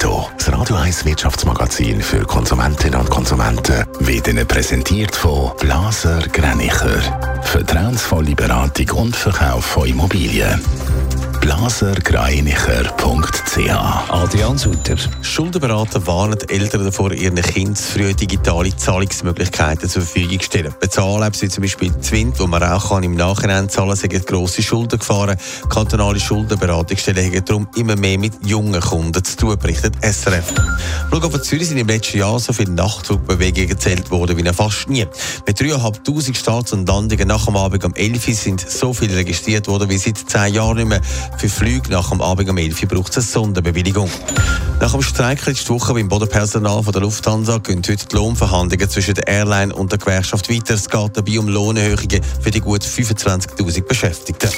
Netto, das Radio 1 Wirtschaftsmagazin für Konsumentinnen und Konsumenten, wird Ihnen präsentiert von Blaser Greinicher. Vertrauensvolle Beratung und Verkauf von Immobilien blasergreinicher.ch Adrian Sutter. Schuldenberater warnen Eltern davor, ihren Kindern früh digitale Zahlungsmöglichkeiten zur Verfügung zu stellen. Bezahlen, wie zum Beispiel Zwind, wo man auch kann im Nachhinein zahlen kann, grosse Schulden gefahren. Kantonale Schuldenberatungsstellen haben darum immer mehr mit jungen Kunden zu tun, berichtet SRF. Flughafen Zürich sind im letzten Jahr so viele Nachtflugbewegungen gezählt worden wie fast nie. Mit 3'500 Starts und Landungen nach dem Abend um 11 Uhr sind so viele registriert worden wie seit 10 Jahren nicht mehr. Für Flüge nach dem Abend um 11 Uhr braucht es eine Sonderbewilligung. Nach dem Streik letzte Woche beim Bodenpersonal von der Lufthansa gehen heute die Lohnverhandlungen zwischen der Airline und der Gewerkschaft weiter. Es geht dabei um Lohnerhöhungen für die gut 25.000 Beschäftigten.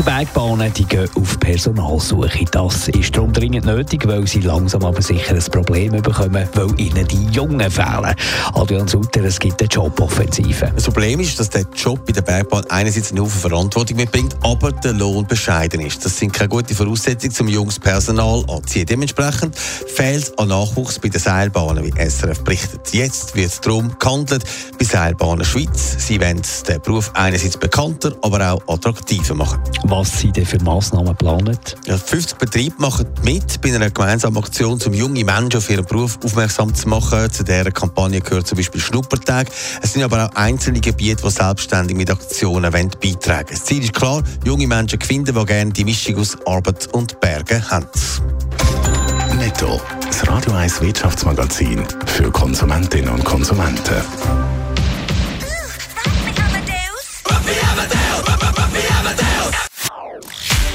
Die Schweizer Bergbahnen die gehen auf Personalsuche. Das ist darum dringend nötig, weil sie langsam aber sicher ein Problem bekommen, weil ihnen die Jungen fehlen. Adrian Sutter, es gibt eine Joboffensive. Das Problem ist, dass der Job bei der Bergbahn einerseits eine Haufen Verantwortung mitbringt, aber der Lohn bescheiden ist. Das sind keine guten Voraussetzungen, um junges Personal anzuziehen. Dementsprechend fehlt es an Nachwuchs bei den Seilbahnen, wie SRF berichtet. Jetzt wird darum gehandelt bei Seilbahnen Schweiz. Sie wollen den Beruf einerseits bekannter, aber auch attraktiver machen. Was sind denn für Massnahmen geplant? Ja, 50 Betriebe machen mit bei einer gemeinsamen Aktion, um junge Menschen auf ihren Beruf aufmerksam zu machen. Zu dieser Kampagne gehört zum Beispiel Schnuppertag. Es sind aber auch einzelne Gebiete, die selbstständig mit Aktionen beitragen wollen. Das Ziel ist klar, junge Menschen finden, die gerne die Mischung aus Arbeit und Bergen haben. Netto, das Radio 1 Wirtschaftsmagazin für Konsumentinnen und Konsumenten.